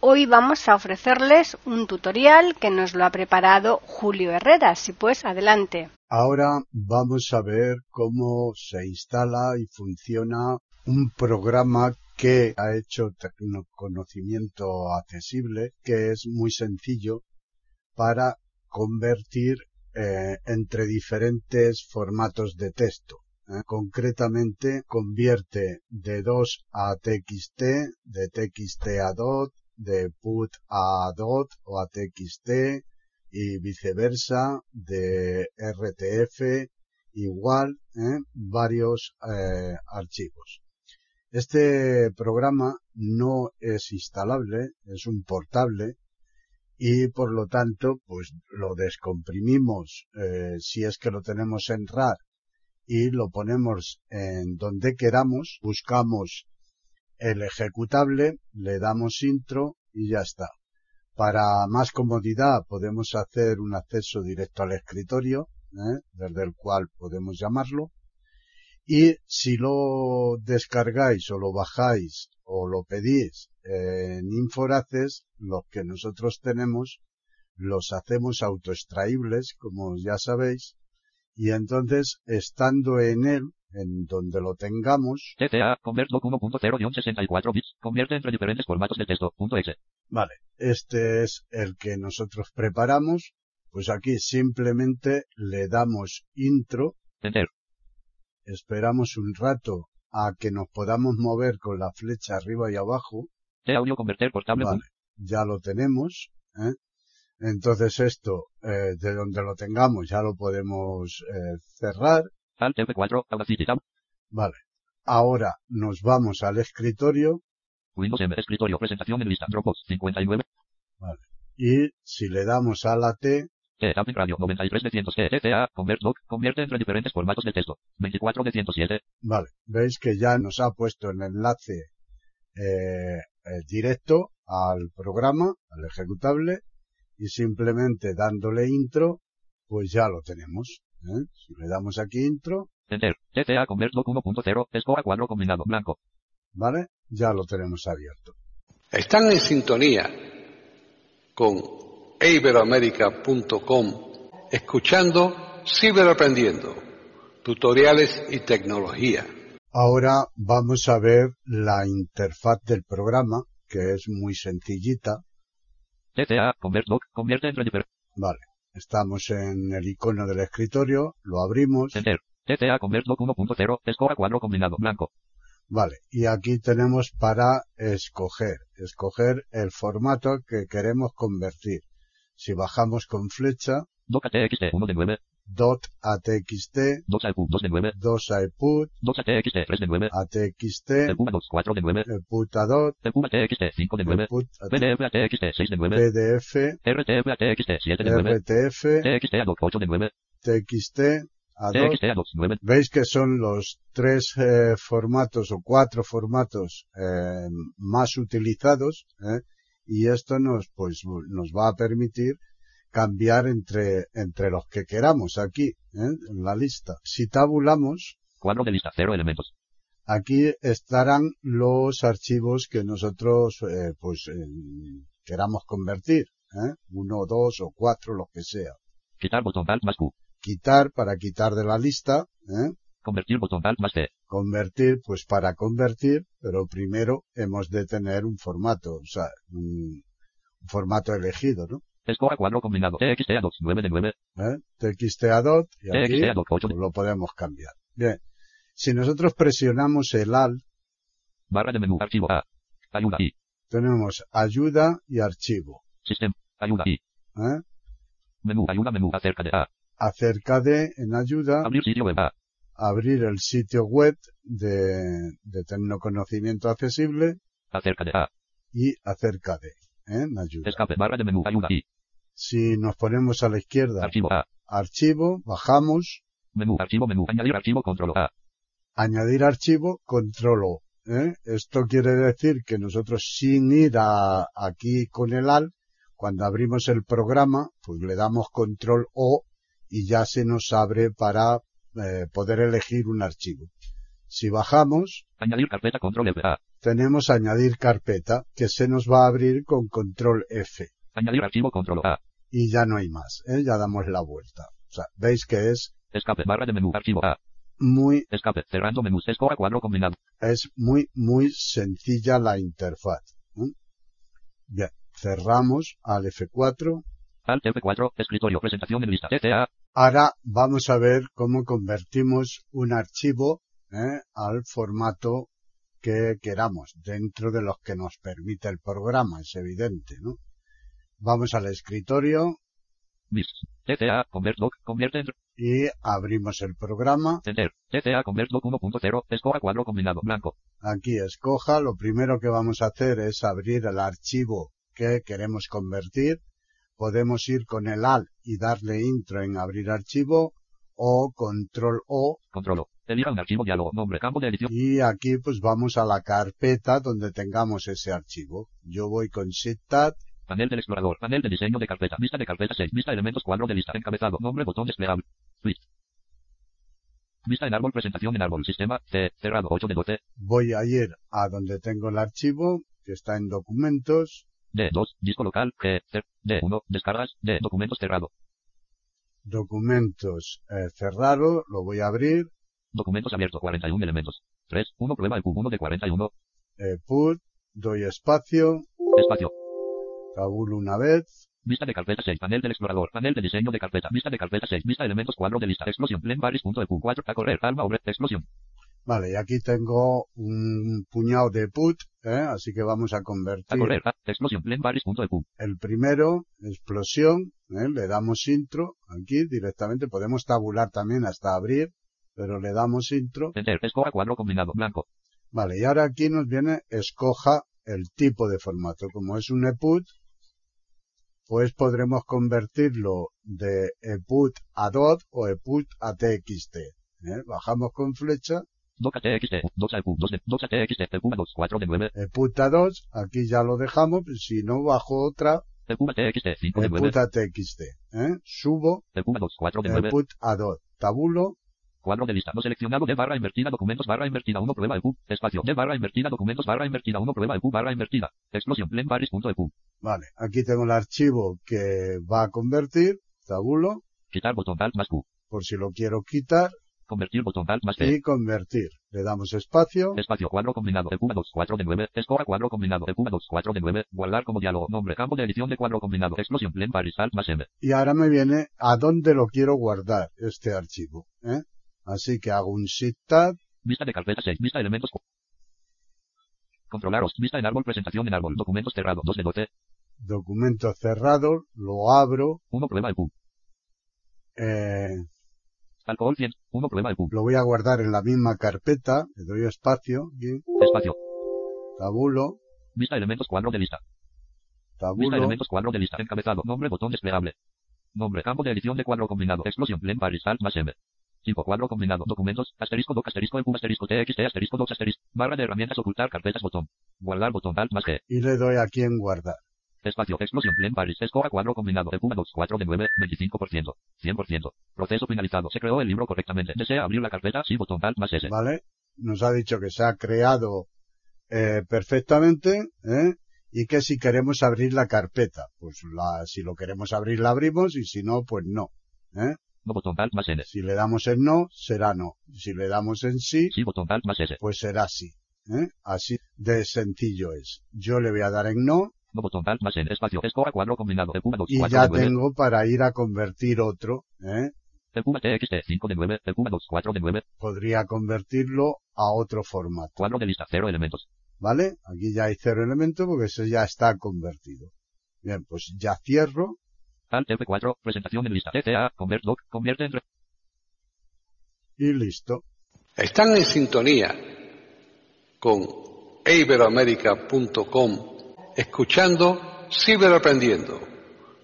Hoy vamos a ofrecerles un tutorial que nos lo ha preparado Julio Herrera. Si pues, adelante. Ahora vamos a ver cómo se instala y funciona un programa que ha hecho conocimiento accesible, que es muy sencillo para convertir eh, entre diferentes formatos de texto. ¿eh? Concretamente convierte de 2 a TXT, de TXT a DOT, de PUT a DOT o a TXT y viceversa, de RTF igual, ¿eh? varios archivos. Este programa no es instalable, es un portable y por lo tanto pues lo descomprimimos eh, si es que lo tenemos en RAR y lo ponemos en donde queramos, buscamos el ejecutable, le damos intro y ya está. Para más comodidad podemos hacer un acceso directo al escritorio, ¿eh? desde el cual podemos llamarlo. Y si lo descargáis o lo bajáis o lo pedís en Inforaces, los que nosotros tenemos los hacemos autoextraíbles, como ya sabéis, y entonces, estando en él, en donde lo tengamos... TCA, ConvertDoc 1.0-64 bits, convierte entre diferentes formatos de texto, .exe. Vale, este es el que nosotros preparamos, pues aquí simplemente le damos intro. Enter. Esperamos un rato a que nos podamos mover con la flecha arriba y abajo. De audio converter portable. Vale, ya lo tenemos. ¿eh? Entonces esto, eh, de donde lo tengamos, ya lo podemos eh, cerrar. Alt F4, Audacity Tab. Vale. Ahora nos vamos al escritorio. Windows M, escritorio, presentación en lista, Dropbox, 59. Vale. Y si le damos a la T, T, Tapping Radio 93900 TCA, ConvertDoc, convierte entre diferentes formatos de texto. 24 de 107. Vale, veis que ya nos ha puesto el enlace eh, directo al programa, al ejecutable, y simplemente dándole intro, pues ya lo tenemos. ¿Eh? Si le damos aquí intro. Enter, TCA ConvertDoc 1.0, escoja cuadro combinado blanco. Vale, ya lo tenemos abierto. Están en sintonía con iberoamerica.com escuchando Ciberaprendiendo, tutoriales y tecnología. Ahora vamos a ver la interfaz del programa, que es muy sencillita. TCA, ConvertDoc, convierte entre diferentes. Vale, estamos en el icono del escritorio, lo abrimos. Enter, TCA ConvertDoc 1.0, escoja cuadro combinado blanco. Vale, y aquí tenemos para escoger, escoger el formato que queremos convertir. Si bajamos con flecha, Doc ATXT 1 de 9, dot ATXT, Doc AEPUT 2 de 9, 2 AEPUT, Doc ATXT 3 de 9, ATXT, EPUMA 2 4 de 9, EPUT a dot, EPUMA 5 de 9, EPUT PDF ATXT 6 de 9, PDF, RTF ATXT 7 de 9, RTF, TXT ADOC 8 de 9, TXT, a dot. TXT ADOC 9, Veis que son los tres eh, formatos o cuatro formatos eh, más utilizados ¿eh? y esto nos pues nos va a permitir cambiar entre entre los que queramos aquí ¿eh? en la lista. Si tabulamos, cuadro de lista 0 elementos, aquí estarán los archivos que nosotros eh, pues eh, queramos convertir, ¿eh? uno, dos o cuatro, lo que sea. quitar botón Alt más Q, Quitar para quitar de la lista, ¿eh? convertir botón Alt más T, convertir, pues para convertir, pero primero hemos de tener un formato, o sea, un, un formato elegido, ¿no? Escoja cuadro combinado, TXT ADOC 9 de 9, ¿Eh? TXT a dot y aquí TXT ADOC 8 de pues lo podemos cambiar. Bien. Si nosotros presionamos el ALT, barra de menú, archivo A, ayuda I, tenemos ayuda y archivo. sistema, ayuda I, ¿eh? menú, ayuda menú, acerca de A, Acerca de, en ayuda, abrir sitio web A, abrir el sitio web de, de Tecnoconocimiento Accesible acerca de A, y acerca de. ¿eh? Me ayuda. Escape. Barra de menú. Ayuda. Y. Si nos ponemos a la izquierda, Archivo A. archivo, bajamos, Menú. Archivo. Menú. Añadir archivo. Control A. añadir archivo, control O. ¿eh? Esto quiere decir que nosotros sin ir a, aquí con el AL, cuando abrimos el programa, pues le damos control O y ya se nos abre para eh, poder elegir un archivo. Si bajamos, Añadir carpeta. Control F. A. tenemos añadir carpeta, que se nos va a abrir con control F. Añadir archivo. Control A. Y ya no hay más, ¿eh? ya damos la vuelta. O sea, veis que es Escape. Barra de menú. Archivo A. muy Escape. Cerrando menús. Escoba cuadro combinado. es muy, muy sencilla la interfaz. ¿eh? Bien, cerramos al F4. Alt F4. Escritorio. Presentación en lista. CTA. Ahora vamos a ver cómo convertimos un archivo ¿eh? al formato que queramos, dentro de los que nos permite el programa, es evidente, ¿no? Vamos al escritorio. CTA. Convert doc. Convierte en. y abrimos el programa. Enter. CTA. Convert doc 1.0. Escoba cuadro combinado. Blanco. Aquí escoja, lo primero que vamos a hacer es abrir el archivo que queremos convertir. Podemos ir con el AL y darle intro en abrir archivo o control O Controlo. Elija un archivo. Diálogo. Nombre. Campo de edición. y aquí pues vamos a la carpeta donde tengamos ese archivo. Yo voy con Shift Tab, Panel del explorador. Panel de diseño de carpeta. Vista de carpeta 6. Vista elementos cuadro de lista. Encabezado. Nombre. Botón desplegable. Twist. Vista en árbol. Presentación en árbol. Sistema. C. Cerrado. 8 de 12. voy a ir a donde tengo el archivo que está en documentos, D2. Disco local. G. Cer. D1. Descargas. D. Documentos cerrado. documentos eh, cerrado, lo voy a abrir, Documentos abiertos. 41 elementos. 3. 1 prueba de Q. 1 de 41. eh, put, doy espacio, Espacio. Tabulo una vez, Vista de carpeta 6. Panel del explorador. Panel de diseño de carpeta. Vista de carpeta 6. Vista elementos cuadro de lista. Explosión. Len baris punto de Q4. A correr. Alma obre. Explosión. Vale, y aquí tengo un puñado de put, ¿eh? así que vamos a A convertir correr. A. Explosión. Len baris punto de Q. el primero, explosión, ¿eh? le damos intro, aquí directamente, podemos tabular también hasta abrir, pero le damos intro. Enter. Escoba cuadro combinado. Blanco. Vale, y ahora aquí nos viene, escoja el tipo de formato. Como es un EPUT, pues podremos convertirlo de EPUT a DOT o EPUT a TXT. ¿eh? Bajamos con flecha, Doca TXT. 2 a. 2 de. Doca TXT. Q 2. 4 de 9. EPUT a 2, aquí ya lo dejamos, si no bajo otra, Q TXT. 5 de 9. EPUT a TXT. ¿eh? Subo, 2. 4 de 9. EPUT a DOT. Tabulo, Cuadro de lista no seleccionado de barra invertida documentos barra invertida 1 prueba de Q. Espacio de barra invertida documentos barra invertida 1 prueba de Q barra invertida. Explosión. Len baris punto de Q. vale, aquí tengo el archivo que va a convertir, tabulo, Quitar botón Alt más Q. por si lo quiero quitar, Convertir botón Alt más T. y convertir. Le damos espacio, Espacio cuadro combinado de Q 2 4 de 9. Escoba cuadro combinado de Q 2 4 de 9. Guardar como diálogo. Nombre. Campo de edición de cuadro combinado. Explosión. Len baris Alt más M. y ahora me viene a dónde lo quiero guardar este archivo. ¿eh? Así que hago un Shift Tab, Vista de carpeta 6. Vista elementos. Controlaros. Vista en árbol. Presentación en árbol. Documentos cerrado. 2 de 12. documento cerrado, lo abro, 1 prueba de Q. eh, Alcohol 100. 1 prueba de Q. lo voy a guardar en la misma carpeta, le doy espacio, aquí, Espacio. tabulo, Vista elementos cuadro de lista. Vista tabulo, elementos cuadro de lista. Encabezado. Nombre botón desplegable. Nombre campo de edición de cuadro combinado. Explosión. Len baris alt más M. 5 cuadro combinado. Documentos. Asterisco doc asterisco EQ asterisco TXT asterisco doc asterisco. Barra de herramientas ocultar carpetas botón. Guardar botón alt más G. y le doy aquí en guardar. Espacio. Explosión. Len baris. Escoba cuadro combinado. EQ 2 4 de 9. 25%. 100%. Proceso finalizado. Se creó el libro correctamente. Desea abrir la carpeta. Sí botón alt más S. ¿Vale? Nos ha dicho que se ha creado eh, perfectamente, ¿eh? Y que si queremos abrir la carpeta, pues la, si lo queremos abrir la abrimos y si no, pues no. ¿eh? No botón alt más N. Si le damos en no, será no. Si le damos en sí, Sí botón alt más S. pues será sí. ¿eh? Así de sencillo es. Yo le voy a dar en no No botón alt más N. Espacio. Escoba cuadro combinado. EQ 2 y 4 ya de 9. tengo para ir a convertir otro. ¿eh? EQ TXT 5 de 9. EQ 2 4 de 9. Podría convertirlo a otro formato. Cuadro de lista. 0 elementos. ¿Vale? Aquí ya hay cero elementos porque ese ya está convertido. Bien, pues ya cierro. Alt F4. Presentación en lista. CTA. Convert doc. Convierte en re- y listo. Están en sintonía con iberoamerica.com escuchando Ciberaprendiendo,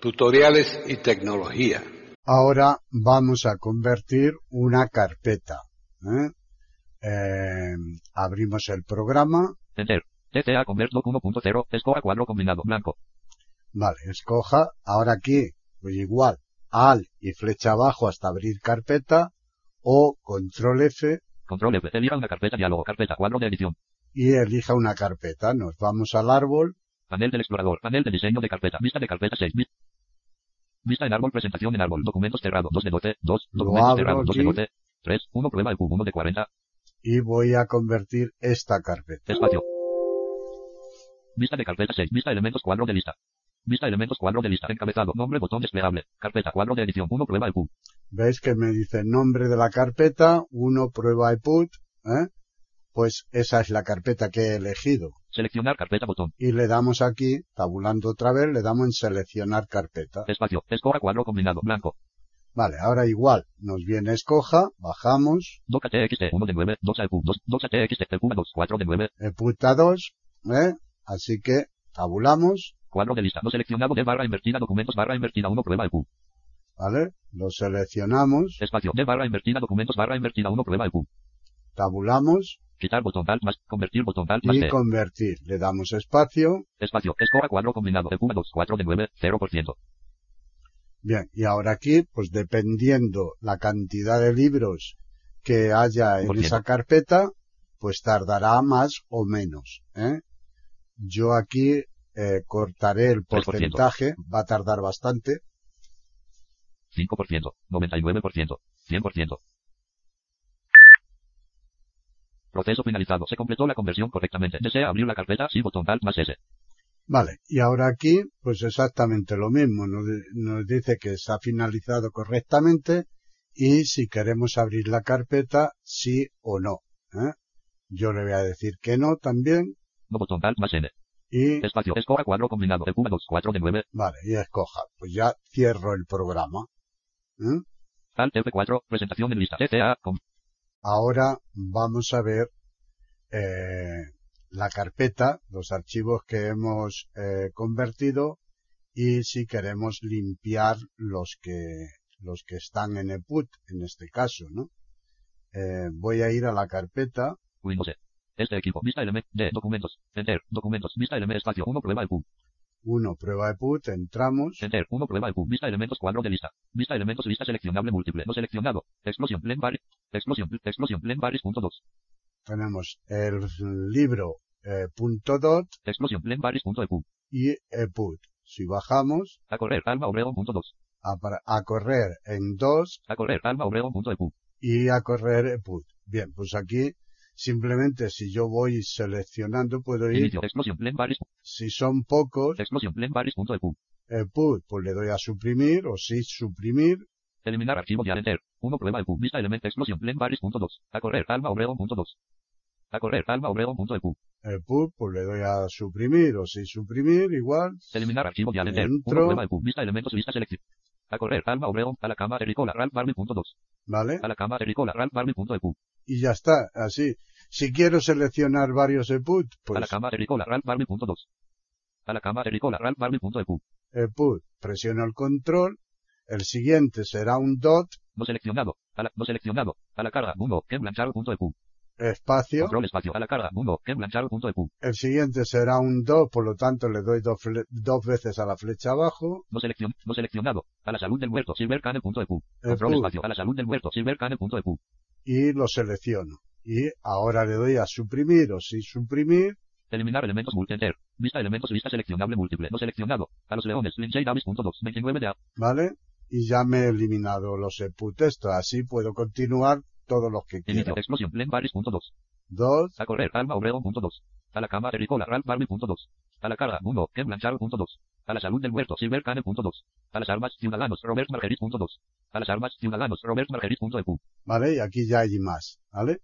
tutoriales y tecnología. Ahora vamos a convertir una carpeta. ¿eh? Eh, abrimos el programa. Enter. TTA Convert Doc 1.0. Escoja cuadro combinado blanco. Vale, escoja. Ahora aquí, pues igual, al y flecha abajo hasta abrir carpeta o control F Control F. Elija una carpeta diálogo. Carpeta cuadro de edición. y elija una carpeta. Nos vamos al árbol. Panel del explorador. Panel de diseño de carpeta. Vista de carpeta 6. Vi- Vista en árbol. Presentación en árbol. Documentos cerrado. 2 de 12. 2. Lo Documentos abro cerrado. 2 de aquí. 12. 3. 1 prueba de Q. 1 de 40. y voy a convertir esta carpeta. Espacio. Vista de carpeta 6. Vista elementos cuadro de lista. Vista elementos cuadro de lista. Encabezado. Nombre botón desplegable. Carpeta cuadro de edición. 1 prueba Q. ¿Veis que me dice nombre de la carpeta? Uno prueba iPut. ¿eh? Pues esa es la carpeta que he elegido. Seleccionar carpeta botón. Y le damos aquí, tabulando otra vez, le damos en seleccionar carpeta. Espacio. Escoja cuadro combinado. Blanco. Vale, ahora igual, nos viene escoja, bajamos, TXT 1 de 9. Doca Q. 2. Doca TXT Q 2. 4 de 9. iPut a 2, ¿eh? Así que tabulamos, Cuadro de lista. No seleccionado de barra invertida. Documentos barra invertida. 1 prueba de Q. ¿vale? Lo seleccionamos, Espacio. De barra invertida. Documentos barra invertida. 1 prueba de Q. tabulamos Quitar botón alt más. Convertir botón alt más y convertir. Le damos espacio. Espacio. Escoja cuadro combinado. De Q 2. 4 de 9. 0%. Bien, y ahora aquí, pues dependiendo la cantidad de libros que haya en esa carpeta, pues tardará más o menos. ¿eh? Yo aquí eh, cortaré el 3%. porcentaje, va a tardar bastante. 5%, 99%, 100%. Proceso finalizado. Se completó la conversión correctamente. ¿Desea abrir la carpeta? Sí, botón alt más S. Vale, y ahora aquí, pues exactamente lo mismo. Nos, di- nos dice que se ha finalizado correctamente y si queremos abrir la carpeta, sí o no. ¿eh? Yo le voy a decir que no también No botón alt más N. y Espacio. Escoja cuadro combinado. De Q 2. 4 de 9. Vale, y escoja. Pues ya cierro el programa. ¿eh? Alt F4. Presentación en lista. Com. Ahora vamos a ver eh, la carpeta, los archivos que hemos eh, convertido y si queremos limpiar los que los que están en EPUT en este caso, ¿no? Eh, voy a ir a la carpeta, Windows E. Este equipo. Vista elemento. De documentos. Enter. Documentos. Vista elemento. Espacio. 1 prueba de Q. 1 prueba EPUT, entramos, Enter. 1 prueba de Q. Vista elementos cuadro de lista. Vista elementos lista seleccionable múltiple. No seleccionado. Explosión. Blend bar. Explosión. Explosión. Blend baris punto 2. tenemos el libro eh, punto dot Explosión. Blend baris punto EQ. y EPUT. Si bajamos A correr. Alma Obregón punto 2. a, para- a correr en 2 A correr. Alma Obregón punto EQ. y a correr EPUT. Bien, pues aquí simplemente si yo voy seleccionando puedo ir, Inicio. Si son pocos, punto EQ. EPUT, pues le doy a suprimir o sí suprimir, Eliminar archivo de enter. 1 prueba EQ. Vista elemento. Explosión. Blend punto 2. A correr. Alma Obregón punto 2. A correr. Alma Obregón punto EQ. EPUT, pues le doy a suprimir o sí suprimir, igual, Eliminar archivo de enter. 1 Entro. prueba EQ. Vista elementos. Vista selección. A correr. Alma Obregón. A la cama. Ericola. Ralph Barbie punto 2. ¿vale? A la cama. Ericola. Ralph Barbie punto EQ. Y ya está, así. Si quiero seleccionar varios EPUT, A pues la cama. Ericola. Ralph Barbie punto 2. A la cama. Ericola. Ralph Barbie punto EQ. EPUT, presiono el control, el siguiente será un dot, No seleccionado. A la, no seleccionado. A la carga. 1. Ken Blanchard punto EQ. espacio, Control espacio. A la carga. 1. Ken Blanchard punto EQ. el siguiente será un dot, por lo tanto le doy dos, dos veces a la flecha abajo, No seleccion, no seleccionado. A la salud del muerto. Silvercane.eq. Control EPUT, espacio. A la salud del muerto. Silvercane.eq y lo selecciono. Y ahora le doy a suprimir o sin suprimir. Eliminar elementos multienter. Vista elementos, vista seleccionable múltiple. No seleccionado. A los leones. Davis.2. 29 de A. ¿Vale? Y ya me he eliminado los input extra. Así puedo continuar todos los que quiero. Inicio, explosión. Len Barris.2. 2. A correr. Alma Obrero.2. A la cama. Ericola. Ralph Barbie.2. A la carga. 1. Ken. Punto 2. A la salud del muerto. Silvercane. Punto 2. A las armas. Ciudadanos. Robert Margerit. Punto 2. A las armas. Ciudadanos. Robert Margerit. Punto EQ. ¿vale? Y aquí ya hay más, ¿vale?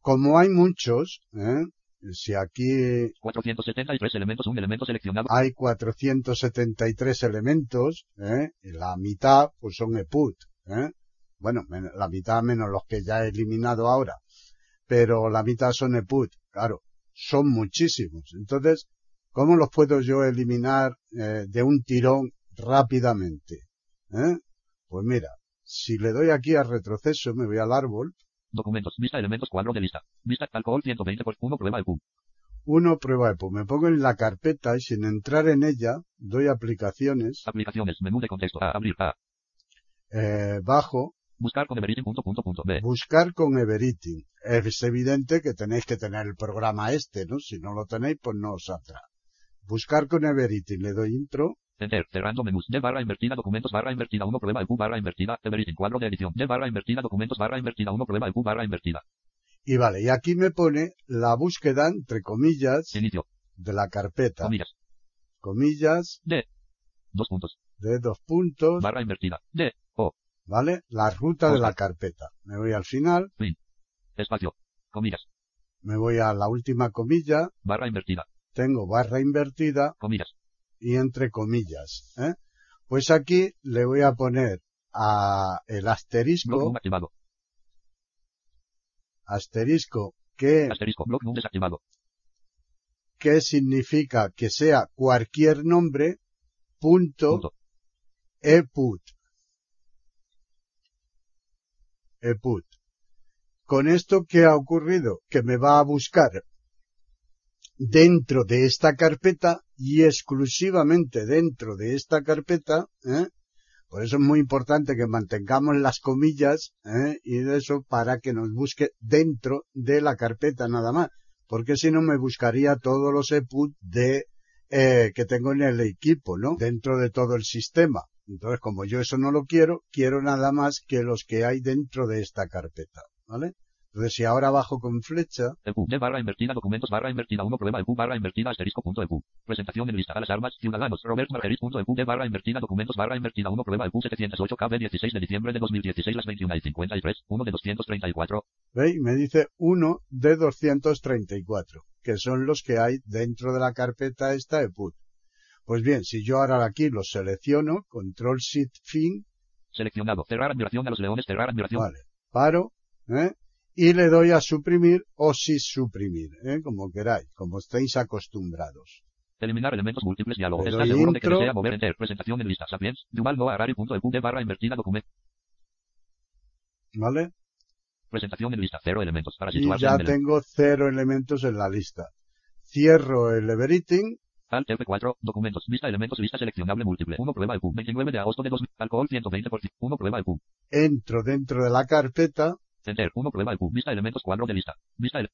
Como hay muchos, ¿eh? si aquí 473 elementos. Un elemento seleccionado. hay 473 elementos, ¿eh? y la mitad pues son EPUT, ¿eh? Bueno, la mitad menos los que ya he eliminado ahora, pero la mitad son EPUT, claro, son muchísimos. Entonces, ¿Cómo los puedo yo eliminar eh, de un tirón rápidamente? ¿Eh? Pues mira, si le doy aquí a retroceso, me voy al árbol. Documentos, vista elementos, cuadro de lista. Vista alcohol 120 por 1 prueba de PUM. Uno prueba EPU. Me pongo en la carpeta y sin entrar en ella, doy aplicaciones, Aplicaciones, menú de contexto, A, abrir, A. eh, bajo, Buscar con Everything punto punto punto B. buscar con Everything. Es evidente que tenéis que tener el programa este, ¿no? Si no lo tenéis, pues no os saldrá. Buscar con Everything. Le doy intro. Enter, cerrando menús, de barra invertida, documentos barra invertida, 1 prueba de PUM barra invertida, Everything, cuadro de edición, de barra invertida, documentos barra invertida, 1 prueba de PUM barra invertida. Y vale, y aquí me pone la búsqueda, entre comillas, Inicio, de la carpeta. comillas, Comillas, D. Dos puntos, de dos puntos, barra invertida, D, O, ¿vale? La ruta de Cosa. la carpeta. Me voy al final, espacio, comillas, me voy a la última comilla, barra invertida, tengo barra invertida comillas, y entre comillas. ¿eh? Pues aquí le voy a poner a el asterisco, activado, asterisco que, asterisco, block desactivado, que significa que sea cualquier nombre, punto, punto, eput. Eput. Con esto, ¿qué ha ocurrido? Que me va a buscar dentro de esta carpeta y exclusivamente dentro de esta carpeta, ¿eh? Por eso es muy importante que mantengamos las comillas, ¿eh? Y de eso para que nos busque dentro de la carpeta nada más. Porque si no me buscaría todos los EPUT de, eh, que tengo en el equipo, ¿no? Dentro de todo el sistema. Entonces, como yo eso no lo quiero, quiero nada más que los que hay dentro de esta carpeta, ¿vale? Entonces, si ahora bajo con flecha, EPU, de barra invertida, documentos barra invertida, 1 prueba EPU barra invertida, asterisco punto EPU. Presentación en lista a las armas, ciudadanos, Robert Margerit punto EPU, de barra invertida, documentos barra invertida, 1 prueba EPU 708 KB 16 de diciembre de 2016 las 21 y 53, 1 de 234, ¿veis? Me dice 1 de 234, que son los que hay dentro de la carpeta esta EPUT. Pues bien, si yo ahora aquí los selecciono, control shift fin, seleccionado, cerrar admiración a los leones, cerrar admiración, vale, paro, ¿eh? Y le doy a suprimir o sin suprimir, ¿eh? como queráis, como estéis acostumbrados. eliminar elementos múltiples, diálogo, Le está doy seguro de que desea mover enter, presentación en lista, sapiens, punto EPU, de barra invertida, documento, ¿Vale? presentación en lista, cero elementos, para Y ya en el tengo cero elementos en la lista. Cierro el Everything, Alt F4, documentos, vista elementos, lista seleccionable múltiple, 1 prueba EPU, 29 de agosto de 2000, alcohol 120 por 1 prueba EPU, entro dentro de la carpeta, enter, 1 prueba EPU, vista elementos, cuadro de lista, vista el,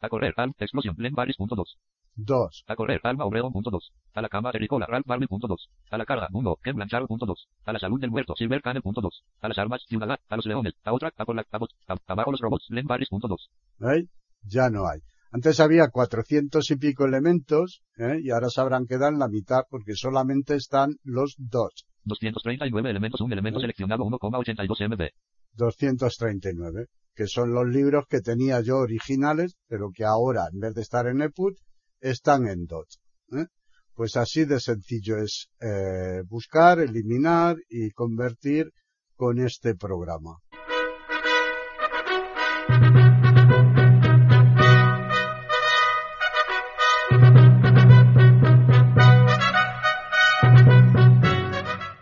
a correr, al, explosión, len baris punto 2, 2, a correr, alma obregón punto 2, a la cama, ericola, ralph barbie punto 2, a la carga, 1, ken blanchard punto 2, a la salud del muerto, silver cane punto 2, a las armas, ciudadana, a los leones, a otra, a por la, a, bot- a- abajo los robots, len baris punto 2, ¿veis? Ya no hay. Antes había 400 y pico elementos, ¿eh? y ahora se habrán quedado en la mitad porque solamente están los dos, 239 elementos, un elemento Sí. seleccionado 1,82 MB, 239, que son los libros que tenía yo originales, pero que ahora, en vez de estar en EPUT, están en DOT. ¿eh? Pues así de sencillo es eh, buscar, eliminar y convertir con este programa.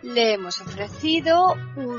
Le hemos ofrecido un